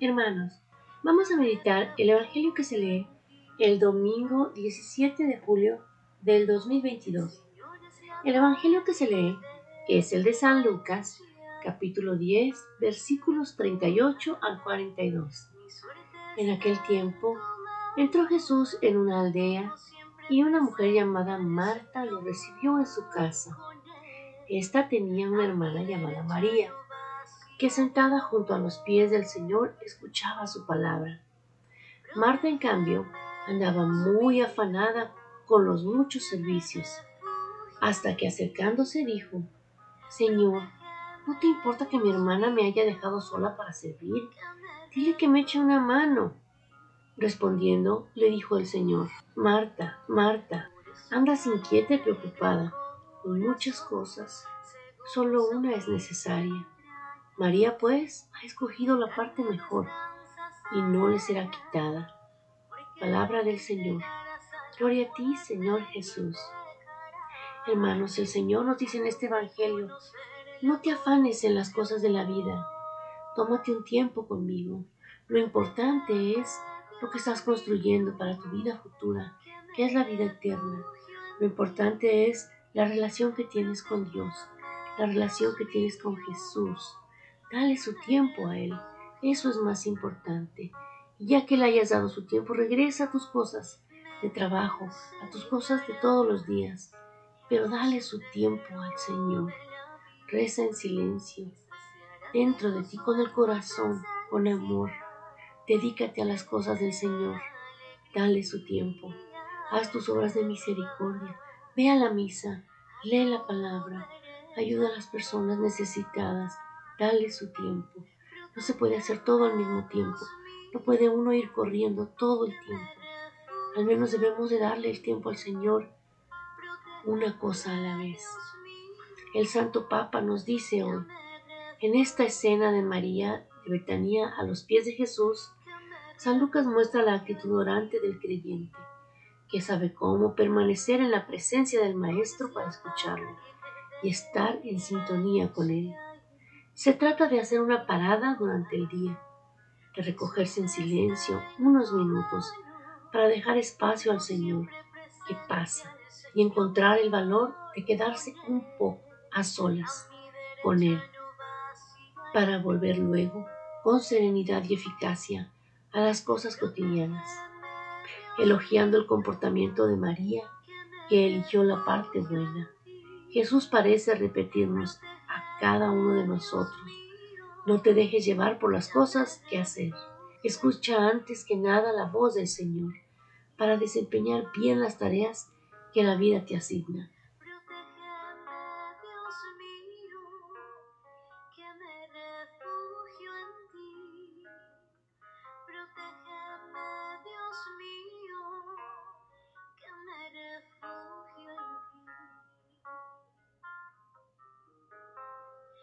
Hermanos, vamos a meditar el Evangelio que se lee el domingo 17 de julio del 2022. El Evangelio que se lee es el de San Lucas, capítulo 10, versículos 38 al 42. En aquel tiempo entró Jesús en una aldea y una mujer llamada Marta lo recibió en su casa. Esta tenía una hermana llamada María que sentada junto a los pies del Señor escuchaba su palabra. Marta, en cambio, andaba muy afanada con los muchos servicios, hasta que acercándose dijo, Señor, ¿no te importa que mi hermana me haya dejado sola para servir? Dile que me eche una mano. Respondiendo, le dijo el Señor, Marta, Marta, andas inquieta y preocupada con muchas cosas, solo una es necesaria. María, pues, ha escogido la parte mejor y no le será quitada. Palabra del Señor. Gloria a ti, Señor Jesús. Hermanos, el Señor nos dice en este Evangelio, no te afanes en las cosas de la vida. Tómate un tiempo conmigo. Lo importante es lo que estás construyendo para tu vida futura, que es la vida eterna. Lo importante es la relación que tienes con Dios, la relación que tienes con Jesús. Dale su tiempo a Él. Eso es más importante. Y ya que le hayas dado su tiempo, regresa a tus cosas de trabajo, a tus cosas de todos los días. Pero dale su tiempo al Señor. Reza en silencio, dentro de ti con el corazón, con amor. Dedícate a las cosas del Señor. Dale su tiempo. Haz tus obras de misericordia. Ve a la misa. Lee la palabra. Ayuda a las personas necesitadas Dale su tiempo. No se puede hacer todo al mismo tiempo. No puede uno ir corriendo todo el tiempo. Al menos debemos de darle el tiempo al Señor una cosa a la vez. El Santo Papa nos dice hoy, en esta escena de María de Betania a los pies de Jesús, San Lucas muestra la actitud orante del creyente, que sabe cómo permanecer en la presencia del Maestro para escucharlo y estar en sintonía con él. Se trata de hacer una parada durante el día, de recogerse en silencio unos minutos para dejar espacio al Señor que pasa y encontrar el valor de quedarse un poco a solas con Él, para volver luego con serenidad y eficacia a las cosas cotidianas, elogiando el comportamiento de María, que eligió la parte buena. Jesús parece repetirnos cada uno de nosotros. No te dejes llevar por las cosas que hacer. Escucha antes que nada la voz del Señor para desempeñar bien las tareas que la vida te asigna.